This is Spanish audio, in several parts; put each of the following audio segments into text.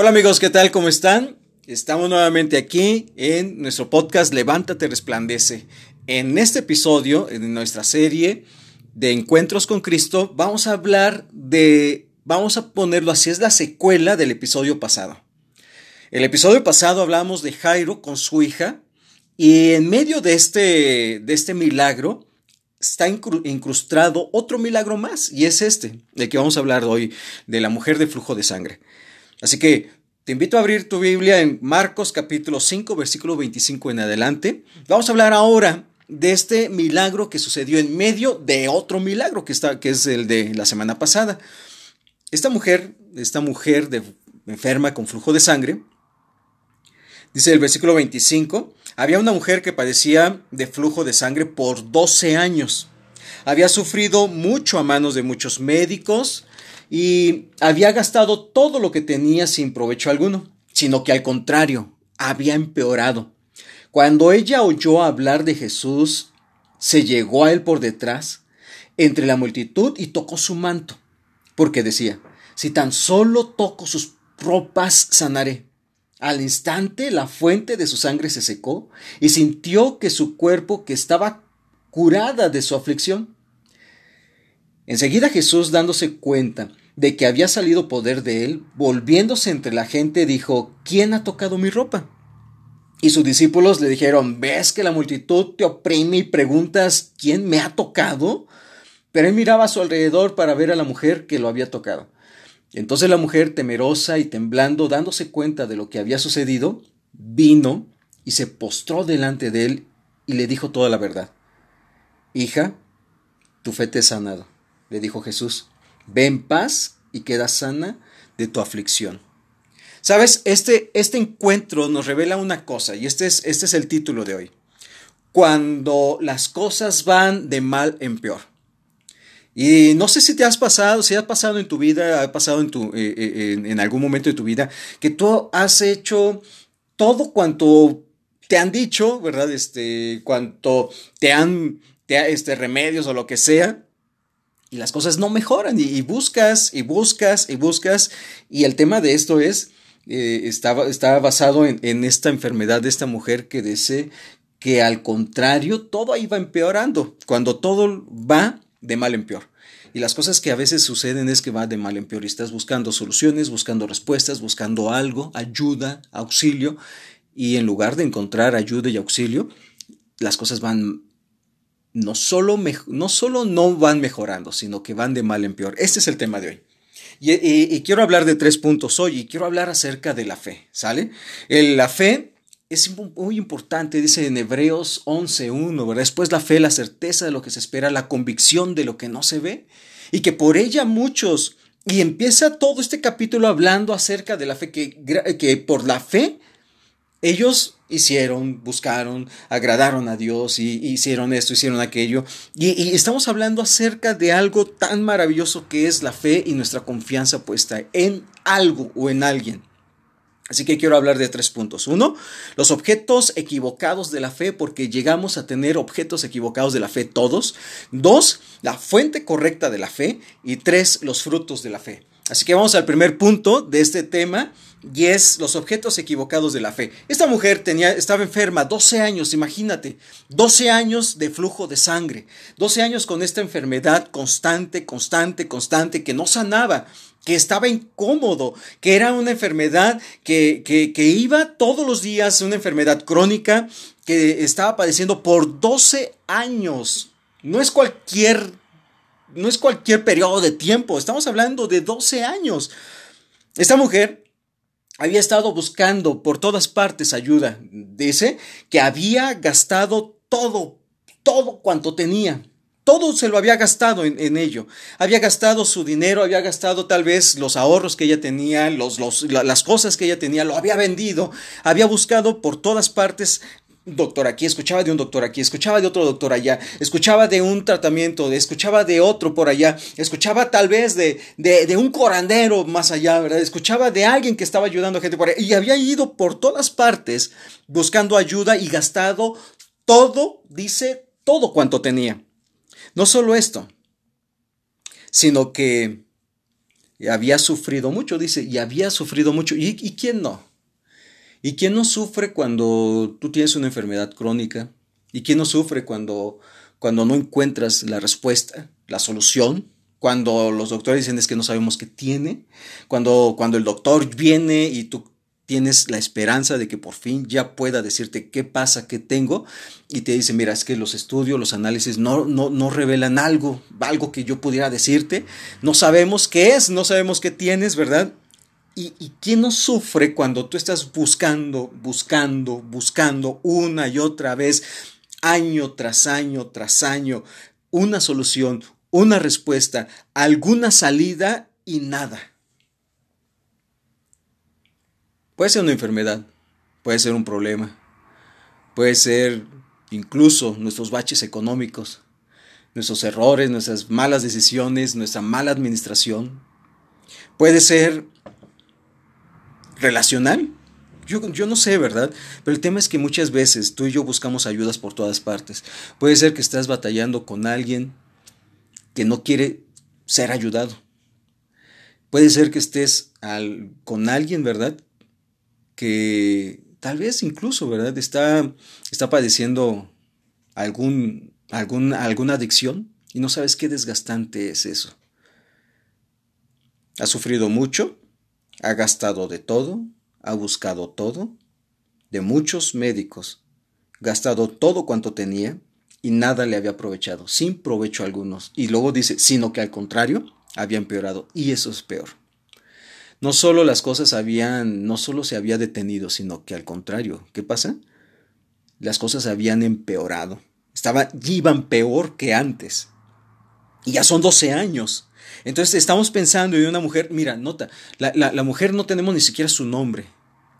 Hola amigos, ¿qué tal? ¿Cómo están? Estamos nuevamente aquí en nuestro podcast Levántate, resplandece. En este episodio, en nuestra serie de Encuentros con Cristo, vamos a hablar de, vamos a ponerlo así, es la secuela del episodio pasado. El episodio pasado hablamos de Jairo con su hija y en medio de este, de este milagro está incrustado otro milagro más y es este, del que vamos a hablar hoy, de la mujer de flujo de sangre. Así que te invito a abrir tu Biblia en Marcos capítulo 5, versículo 25 en adelante. Vamos a hablar ahora de este milagro que sucedió en medio de otro milagro que, está, que es el de la semana pasada. Esta mujer, esta mujer de, enferma con flujo de sangre, dice el versículo 25, había una mujer que padecía de flujo de sangre por 12 años. Había sufrido mucho a manos de muchos médicos y había gastado todo lo que tenía sin provecho alguno, sino que al contrario, había empeorado. Cuando ella oyó hablar de Jesús, se llegó a él por detrás, entre la multitud, y tocó su manto, porque decía, si tan solo toco sus ropas, sanaré. Al instante la fuente de su sangre se secó y sintió que su cuerpo, que estaba curada de su aflicción. Enseguida Jesús, dándose cuenta de que había salido poder de él, volviéndose entre la gente, dijo, ¿quién ha tocado mi ropa? Y sus discípulos le dijeron, ¿ves que la multitud te oprime y preguntas, ¿quién me ha tocado? Pero él miraba a su alrededor para ver a la mujer que lo había tocado. Entonces la mujer, temerosa y temblando, dándose cuenta de lo que había sucedido, vino y se postró delante de él y le dijo toda la verdad. Hija, tu fe te ha sanado, le dijo Jesús. Ve en paz y queda sana de tu aflicción. Sabes, este, este encuentro nos revela una cosa, y este es, este es el título de hoy. Cuando las cosas van de mal en peor. Y no sé si te has pasado, si has pasado en tu vida, ha pasado en, tu, eh, eh, en, algún momento de tu vida, que tú has hecho todo cuanto te han dicho, ¿verdad? Este, cuanto te han, te, este, remedios o lo que sea, y las cosas no mejoran, y, buscas, y buscas, y buscas, y el tema de esto es, eh, está, basado en, en, esta enfermedad de esta mujer que dice que al contrario, todo ahí va empeorando, cuando todo va de mal en peor. Y las cosas que a veces suceden es que va de mal en peor y estás buscando soluciones, buscando respuestas, buscando algo, ayuda, auxilio, y en lugar de encontrar ayuda y auxilio, las cosas van no solo, no solo no van mejorando, sino que van de mal en peor. Este es el tema de hoy. Y, quiero hablar de tres puntos hoy y quiero hablar acerca de la fe, ¿sale? la fe es muy importante, dice en Hebreos 11.1, ¿verdad? Después la fe, la certeza de lo que se espera, la convicción de lo que no se ve, y que por ella muchos, y empieza todo este capítulo hablando acerca de la fe, que, que por la fe ellos hicieron, buscaron, agradaron a Dios y, hicieron esto, hicieron aquello. Y, y, estamos hablando acerca de algo tan maravilloso que es la fe y nuestra confianza puesta en algo o en alguien. Así que quiero hablar de tres puntos. Uno, los objetos equivocados de la fe, porque llegamos a tener objetos equivocados de la fe todos. Dos, la fuente correcta de la fe. Y tres, los frutos de la fe. Así que vamos al primer punto de este tema y es los objetos equivocados de la fe. Esta mujer tenía, estaba enferma 12 años, imagínate, 12 años de flujo de sangre, 12 años con esta enfermedad constante, constante, constante, que no sanaba que estaba incómodo, que era una enfermedad que, que, iba todos los días, una enfermedad crónica que estaba padeciendo por 12 años. No es cualquier, no es cualquier periodo de tiempo, estamos hablando de 12 años. Esta mujer había estado buscando por todas partes ayuda. Dice que había gastado todo, todo cuanto tenía todo se lo había gastado en, ello. Había gastado su dinero, había gastado tal vez los ahorros que ella tenía, los, las cosas que ella tenía, lo había vendido, había buscado por todas partes doctor aquí, escuchaba de un doctor aquí, escuchaba de otro doctor allá, escuchaba de un tratamiento, escuchaba de otro por allá, escuchaba tal vez de, de, de, un corandero más allá, ¿verdad? Escuchaba de alguien que estaba ayudando a gente por allá y había ido por todas partes buscando ayuda y gastado todo, dice, todo cuanto tenía. No solo esto, sino que había sufrido mucho, dice, y había sufrido mucho. ¿Y, ¿Y quién no? ¿Y quién no sufre cuando tú tienes una enfermedad crónica? ¿Y quién no sufre cuando, cuando no encuentras la respuesta, la solución? Cuando los doctores dicen es que no sabemos qué tiene, cuando, cuando el doctor viene y tú tienes la esperanza de que por fin ya pueda decirte qué pasa, qué tengo, y te dice, mira, es que los estudios, los análisis no, no, no revelan algo, algo que yo pudiera decirte, no sabemos qué es, no sabemos qué tienes, ¿verdad? ¿Y, ¿Y, quién no sufre cuando tú estás buscando, buscando, buscando una y otra vez, año tras año tras año, una solución, una respuesta, alguna salida y nada? Puede ser una enfermedad, puede ser un problema, puede ser incluso nuestros baches económicos, nuestros errores, nuestras malas decisiones, nuestra mala administración. Puede ser relacional. Yo, yo, no sé, ¿verdad? Pero el tema es que muchas veces tú y yo buscamos ayudas por todas partes. Puede ser que estás batallando con alguien que no quiere ser ayudado. Puede ser que estés al, con alguien, ¿verdad? que tal vez incluso, ¿verdad? Está, está padeciendo algún, algún, alguna adicción y no sabes qué desgastante es eso. Ha sufrido mucho, ha gastado de todo, ha buscado todo, de muchos médicos, gastado todo cuanto tenía y nada le había aprovechado, sin provecho algunos. Y luego dice, sino que al contrario, había empeorado. Y eso es peor no solo las cosas habían, no solo se había detenido, sino que al contrario, ¿qué pasa? Las cosas habían empeorado. Estaba, iban peor que antes. Y ya son 12 años. Entonces estamos pensando en una mujer, mira, nota, la, la mujer no tenemos ni siquiera su nombre.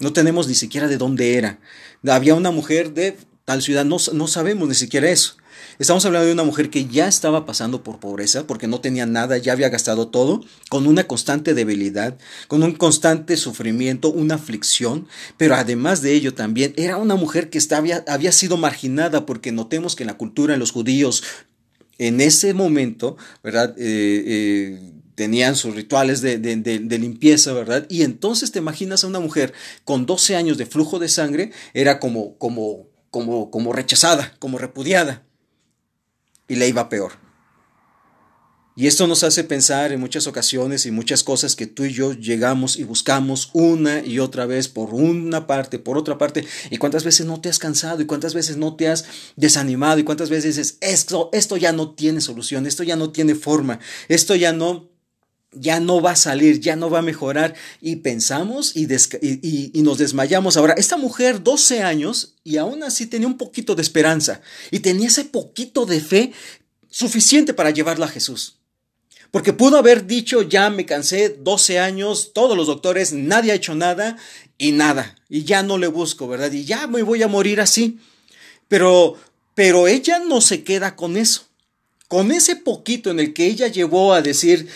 No tenemos ni siquiera de dónde era. Había una mujer de tal ciudad, no, no sabemos ni siquiera eso. Estamos hablando de una mujer que ya estaba pasando por pobreza porque no tenía nada, ya había gastado todo, con una constante debilidad, con un constante sufrimiento, una aflicción, pero además de ello también era una mujer que estaba, había sido marginada porque notemos que en la cultura de los judíos en ese momento, ¿verdad? Eh, eh, tenían sus rituales de, de, de, limpieza, ¿verdad? Y entonces te imaginas a una mujer con 12 años de flujo de sangre, era como, como, como, como rechazada, como repudiada y le iba peor. Y esto nos hace pensar en muchas ocasiones y muchas cosas que tú y yo llegamos y buscamos una y otra vez por una parte, por otra parte, y cuántas veces no te has cansado y cuántas veces no te has desanimado y cuántas veces dices, esto, esto ya no tiene solución, esto ya no tiene forma, esto ya no, ya no va a salir, ya no va a mejorar. Y pensamos y, y, y, nos desmayamos. Ahora, esta mujer, 12 años, y aún así tenía un poquito de esperanza y tenía ese poquito de fe suficiente para llevarla a Jesús. Porque pudo haber dicho, ya me cansé, 12 años, todos los doctores, nadie ha hecho nada y nada. Y ya no le busco, ¿verdad? Y ya me voy a morir así. Pero, pero ella no se queda con eso con ese poquito en el que ella llevó a decir,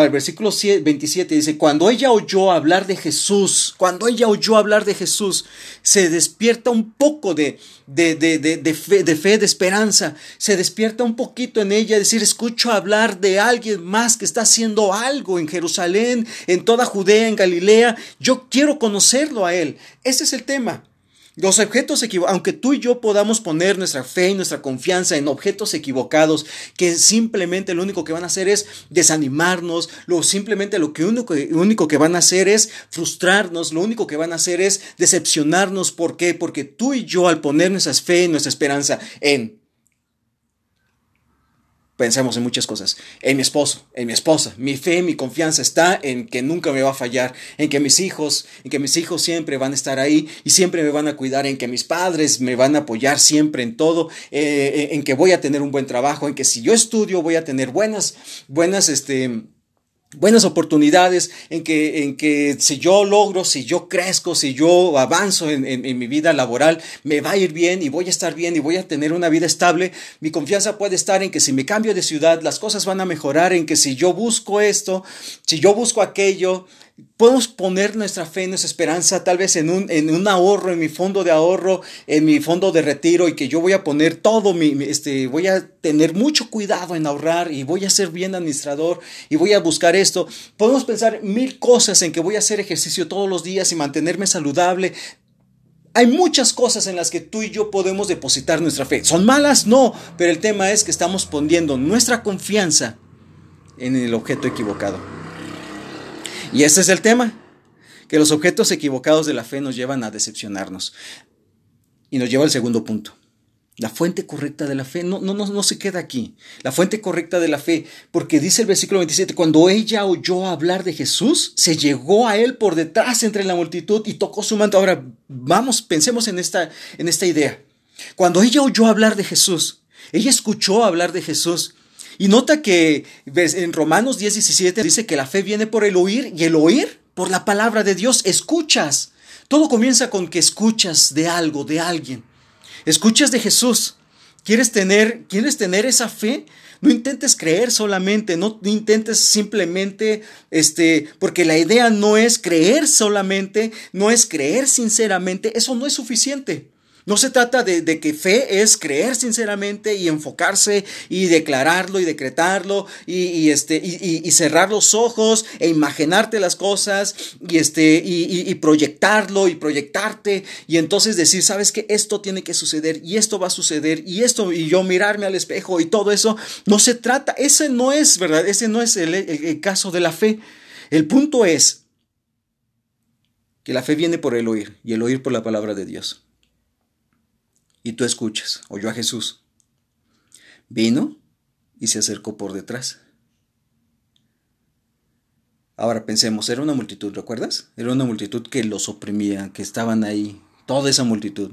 el versículo 27 dice, cuando ella oyó hablar de Jesús, cuando ella oyó hablar de Jesús, se despierta un poco de, de, de, de, fe, de fe, de esperanza, se despierta un poquito en ella, decir, escucho hablar de alguien más que está haciendo algo en Jerusalén, en toda Judea, en Galilea, yo quiero conocerlo a él. Ese es el tema. Los objetos equivocados, aunque tú y yo podamos poner nuestra fe y nuestra confianza en objetos equivocados que simplemente lo único que van a hacer es desanimarnos, lo simplemente lo que único, único que van a hacer es frustrarnos, lo único que van a hacer es decepcionarnos. ¿Por qué? Porque tú y yo al poner nuestra fe y nuestra esperanza en pensemos en muchas cosas. En mi esposo, en mi esposa. Mi fe, mi confianza está en que nunca me va a fallar, en que mis hijos, en que mis hijos siempre van a estar ahí y siempre me van a cuidar, en que mis padres me van a apoyar siempre en todo, eh, en que voy a tener un buen trabajo, en que si yo estudio voy a tener buenas, buenas, este, buenas oportunidades en que, en que si yo logro, si yo crezco, si yo avanzo en, en, mi vida laboral, me va a ir bien y voy a estar bien y voy a tener una vida estable. Mi confianza puede estar en que si me cambio de ciudad, las cosas van a mejorar, en que si yo busco esto, si yo busco aquello, Podemos poner nuestra fe, nuestra esperanza tal vez en un, en un ahorro, en mi fondo de ahorro, en mi fondo de retiro y que yo voy a poner todo mi, este, voy a tener mucho cuidado en ahorrar y voy a ser bien administrador y voy a buscar esto. Podemos pensar mil cosas en que voy a hacer ejercicio todos los días y mantenerme saludable. Hay muchas cosas en las que tú y yo podemos depositar nuestra fe. ¿Son malas? No, pero el tema es que estamos poniendo nuestra confianza en el objeto equivocado. Y ese es el tema, que los objetos equivocados de la fe nos llevan a decepcionarnos. Y nos lleva al segundo punto. La fuente correcta de la fe no, no, no, no se queda aquí. La fuente correcta de la fe, porque dice el versículo 27, cuando ella oyó hablar de Jesús, se llegó a él por detrás entre la multitud y tocó su manto. Ahora, vamos, pensemos en esta, en esta idea. Cuando ella oyó hablar de Jesús, ella escuchó hablar de Jesús, y nota que en Romanos 10, 17 dice que la fe viene por el oír y el oír por la palabra de Dios. Escuchas. Todo comienza con que escuchas de algo, de alguien. Escuchas de Jesús. ¿Quieres tener, ¿Quieres tener esa fe? No intentes creer solamente, no intentes simplemente, este, porque la idea no es creer solamente, no es creer sinceramente, eso no es suficiente. No se trata de, que fe es creer sinceramente y enfocarse y declararlo y decretarlo y, este, cerrar los ojos e imaginarte las cosas y, este, y, proyectarlo y proyectarte y entonces decir, sabes que esto tiene que suceder y esto va a suceder y esto y yo mirarme al espejo y todo eso. No se trata, ese no es, ¿verdad? Ese no es el caso de la fe. El punto es que la fe viene por el oír y el oír por la palabra de Dios y tú escuchas, oyó a Jesús. Vino y se acercó por detrás. Ahora pensemos, era una multitud, ¿recuerdas? Era una multitud que los oprimía, que estaban ahí, toda esa multitud.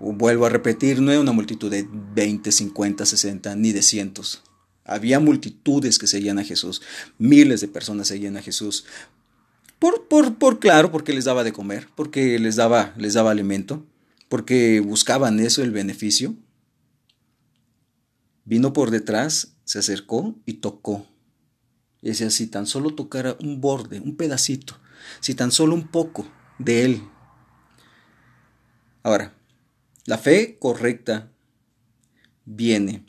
Vuelvo a repetir, no era una multitud de 20, 50, 60, ni de cientos. Había multitudes que seguían a Jesús, miles de personas seguían a Jesús. Por, por, por claro, porque les daba de comer, porque les daba, les daba alimento porque buscaban eso, el beneficio. Vino por detrás, se acercó y tocó. Y decía, si tan solo tocara un borde, un pedacito, si tan solo un poco de él. Ahora, la fe correcta viene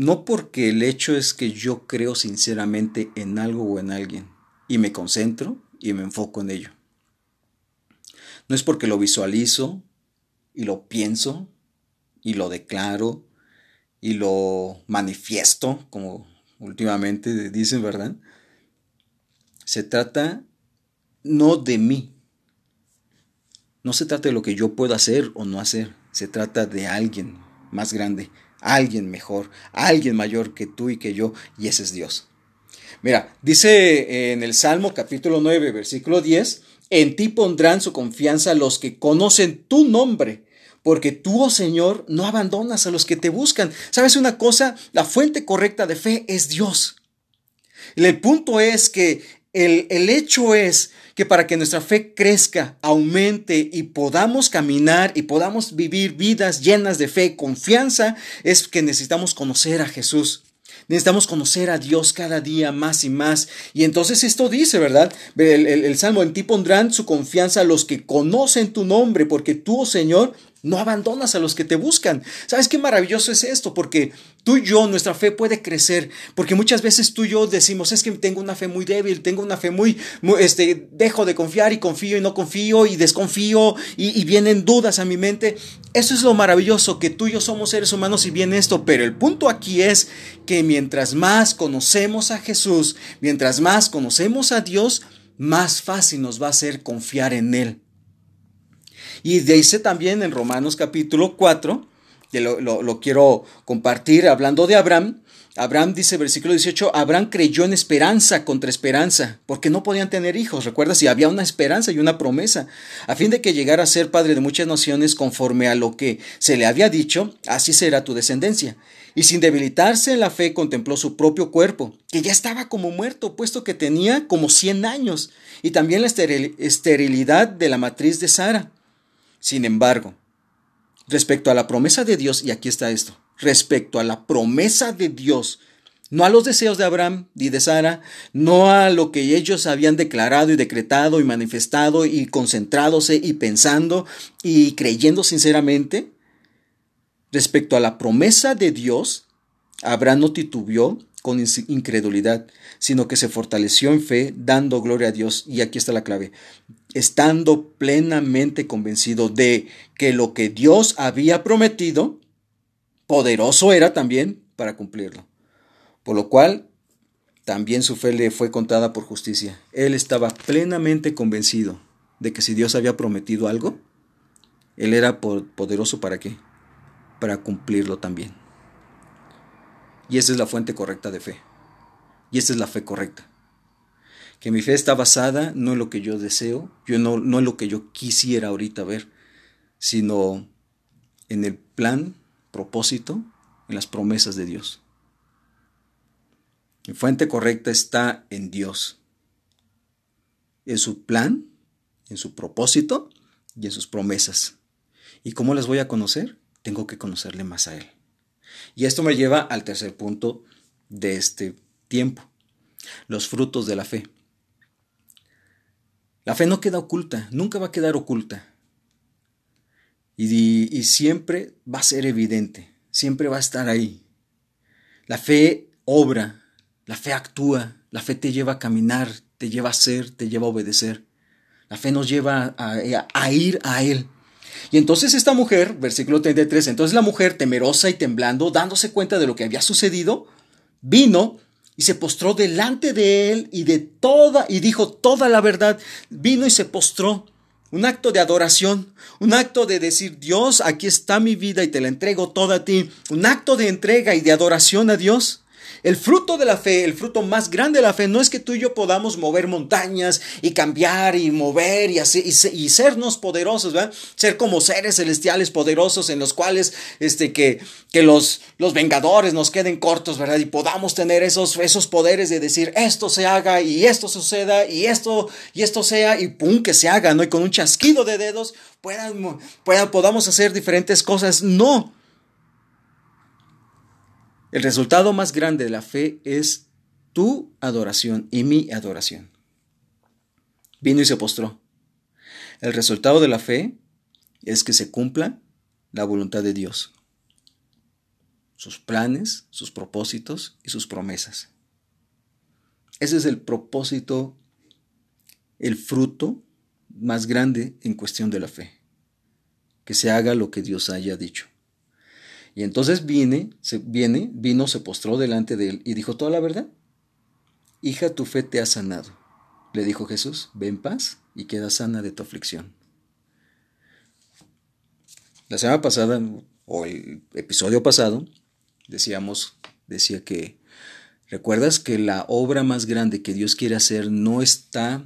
no porque el hecho es que yo creo sinceramente en algo o en alguien y me concentro y me enfoco en ello. No es porque lo visualizo y lo pienso y lo declaro y lo manifiesto, como últimamente dicen, ¿verdad? Se trata no de mí. No se trata de lo que yo puedo hacer o no hacer. Se trata de alguien más grande, alguien mejor, alguien mayor que tú y que yo, y ese es Dios. Mira, dice en el Salmo capítulo 9, versículo 10, en ti pondrán su confianza los que conocen tu nombre, porque tú, oh Señor, no abandonas a los que te buscan. ¿Sabes una cosa? La fuente correcta de fe es Dios. El punto es que el, el, hecho es que para que nuestra fe crezca, aumente y podamos caminar y podamos vivir vidas llenas de fe, confianza, es que necesitamos conocer a Jesús. Necesitamos conocer a Dios cada día más y más. Y entonces esto dice, ¿verdad? El, Salmo, en ti pondrán su confianza los que conocen tu nombre, porque tú, oh Señor, no abandonas a los que te buscan. ¿Sabes qué maravilloso es esto? Porque tú y yo, nuestra fe puede crecer. Porque muchas veces tú y yo decimos, es que tengo una fe muy débil, tengo una fe muy, este, dejo de confiar y confío y no confío y desconfío y, vienen dudas a mi mente. Eso es lo maravilloso, que tú y yo somos seres humanos y viene esto. Pero el punto aquí es que mientras más conocemos a Jesús, mientras más conocemos a Dios, más fácil nos va a ser confiar en Él. Y dice también en Romanos capítulo 4, que lo, quiero compartir hablando de Abraham, Abraham dice, versículo 18, Abraham creyó en esperanza contra esperanza, porque no podían tener hijos. Recuerda, si había una esperanza y una promesa, a fin de que llegara a ser padre de muchas naciones conforme a lo que se le había dicho, así será tu descendencia. Y sin debilitarse en la fe contempló su propio cuerpo, que ya estaba como muerto, puesto que tenía como 100 años, y también la esterilidad de la matriz de Sara. Sin embargo, respecto a la promesa de Dios, y aquí está esto, respecto a la promesa de Dios, no a los deseos de Abraham y de Sara, no a lo que ellos habían declarado y decretado y manifestado y concentrándose y pensando y creyendo sinceramente. Respecto a la promesa de Dios, Abraham no titubeó con incredulidad, sino que se fortaleció en fe, dando gloria a Dios. Y aquí está la clave, estando plenamente convencido de que lo que Dios había prometido, poderoso era también para cumplirlo. Por lo cual, también su fe le fue contada por justicia. Él estaba plenamente convencido de que si Dios había prometido algo, Él era poderoso para qué? Para cumplirlo también. Y esa es la fuente correcta de fe. Y esa es la fe correcta. Que mi fe está basada no en lo que yo deseo, yo no, no en lo que yo quisiera ahorita ver, sino en el plan, propósito, en las promesas de Dios. Mi fuente correcta está en Dios, en su plan, en su propósito y en sus promesas. ¿Y cómo las voy a conocer? Tengo que conocerle más a Él. Y esto me lleva al tercer punto de este tiempo, los frutos de la fe. La fe no queda oculta, nunca va a quedar oculta. Y, y, siempre va a ser evidente, siempre va a estar ahí. La fe obra, la fe actúa, la fe te lleva a caminar, te lleva a ser, te lleva a obedecer. La fe nos lleva a, a ir a Él. Y entonces esta mujer, versículo 33, entonces la mujer, temerosa y temblando, dándose cuenta de lo que había sucedido, vino y se postró delante de él y de toda, y dijo toda la verdad, vino y se postró. Un acto de adoración, un acto de decir, Dios, aquí está mi vida y te la entrego toda a ti. Un acto de entrega y de adoración a Dios. El fruto de la fe, el fruto más grande de la fe, no es que tú y yo podamos mover montañas y cambiar y mover y, así, y, sernos poderosos, ¿verdad? Ser como seres celestiales poderosos en los cuales este, que, que los, los vengadores nos queden cortos, ¿verdad? Y podamos tener esos, esos poderes de decir esto se haga y esto suceda y esto, y esto sea y pum, que se haga, ¿no? Y con un chasquido de dedos puedan, puedan, podamos hacer diferentes cosas. No. El resultado más grande de la fe es tu adoración y mi adoración. Vino y se postró. El resultado de la fe es que se cumpla la voluntad de Dios, sus planes, sus propósitos y sus promesas. Ese es el propósito, el fruto más grande en cuestión de la fe, que se haga lo que Dios haya dicho. Y entonces viene, viene, vino, se postró delante de él y dijo toda la verdad. Hija, tu fe te ha sanado. Le dijo Jesús, ve en paz y queda sana de tu aflicción. La semana pasada, o el episodio pasado, decíamos, decía que, ¿recuerdas que la obra más grande que Dios quiere hacer no está,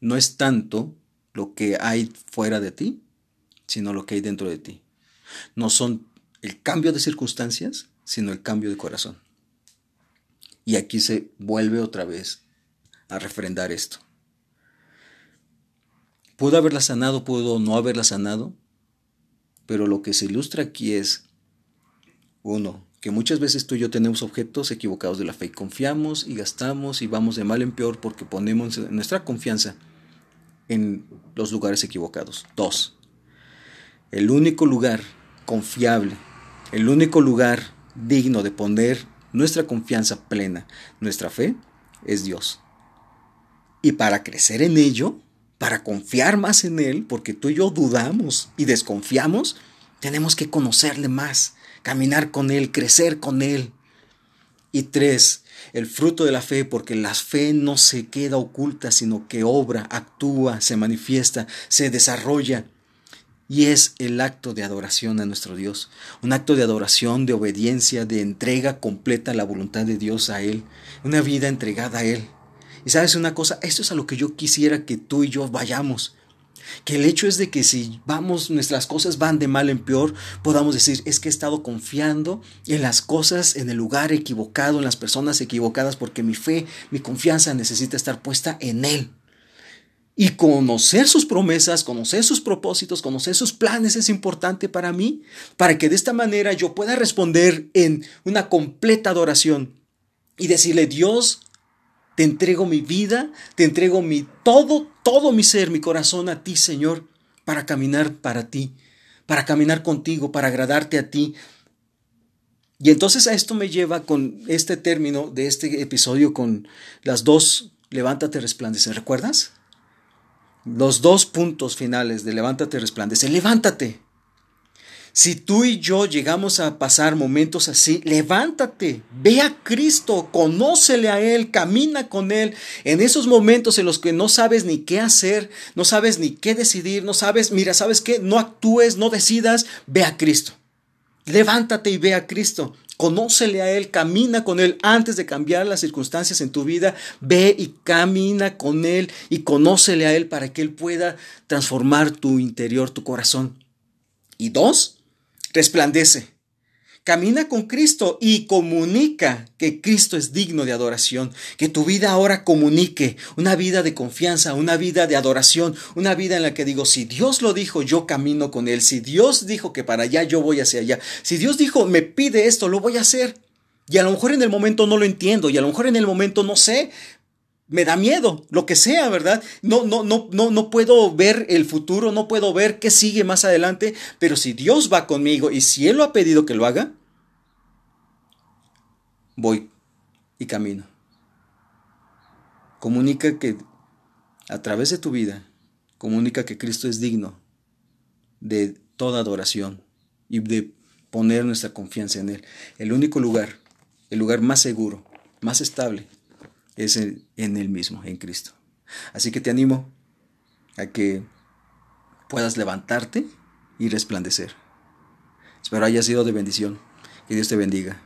no es tanto lo que hay fuera de ti, sino lo que hay dentro de ti? No son el cambio de circunstancias, sino el cambio de corazón. Y aquí se vuelve otra vez a refrendar esto. Pudo haberla sanado, pudo no haberla sanado, pero lo que se ilustra aquí es, uno, que muchas veces tú y yo tenemos objetos equivocados de la fe y confiamos y gastamos y vamos de mal en peor porque ponemos nuestra confianza en los lugares equivocados. Dos, el único lugar confiable el único lugar digno de poner nuestra confianza plena, nuestra fe, es Dios. Y para crecer en ello, para confiar más en Él, porque tú y yo dudamos y desconfiamos, tenemos que conocerle más, caminar con Él, crecer con Él. Y tres, el fruto de la fe, porque la fe no se queda oculta, sino que obra, actúa, se manifiesta, se desarrolla y es el acto de adoración a nuestro Dios, un acto de adoración, de obediencia, de entrega completa a la voluntad de Dios a Él, una vida entregada a Él. Y sabes una cosa, esto es a lo que yo quisiera que tú y yo vayamos. Que el hecho es de que si vamos, nuestras cosas van de mal en peor, podamos decir, es que he estado confiando en las cosas, en el lugar equivocado, en las personas equivocadas, porque mi fe, mi confianza necesita estar puesta en Él. Y conocer sus promesas, conocer sus propósitos, conocer sus planes es importante para mí, para que de esta manera yo pueda responder en una completa adoración y decirle, Dios, te entrego mi vida, te entrego mi todo, todo mi ser, mi corazón a ti, Señor, para caminar para ti, para caminar contigo, para agradarte a ti. Y entonces a esto me lleva con este término de este episodio con las dos levántate resplandece. ¿Recuerdas? Los dos puntos finales de levántate resplandece. Levántate. Si tú y yo llegamos a pasar momentos así, levántate, ve a Cristo, conócele a Él, camina con Él. En esos momentos en los que no sabes ni qué hacer, no sabes ni qué decidir, no sabes, mira, ¿sabes qué? No actúes, no decidas, ve a Cristo. Levántate y ve a Cristo. Conócele a Él, camina con Él antes de cambiar las circunstancias en tu vida. Ve y camina con Él y conócele a Él para que Él pueda transformar tu interior, tu corazón. Y dos, resplandece. Camina con Cristo y comunica que Cristo es digno de adoración, que tu vida ahora comunique una vida de confianza, una vida de adoración, una vida en la que digo, si Dios lo dijo, yo camino con Él, si Dios dijo que para allá, yo voy hacia allá, si Dios dijo, me pide esto, lo voy a hacer. Y a lo mejor en el momento no lo entiendo, y a lo mejor en el momento no sé, me da miedo, lo que sea, ¿verdad? No, no, no, no, no puedo ver el futuro, no puedo ver qué sigue más adelante, pero si Dios va conmigo y si Él lo ha pedido que lo haga, voy y camino. Comunica que a través de tu vida, comunica que Cristo es digno de toda adoración y de poner nuestra confianza en Él. El único lugar, el lugar más seguro, más estable, es en, Él mismo, en Cristo. Así que te animo a que puedas levantarte y resplandecer. Espero haya sido de bendición. Que Dios te bendiga.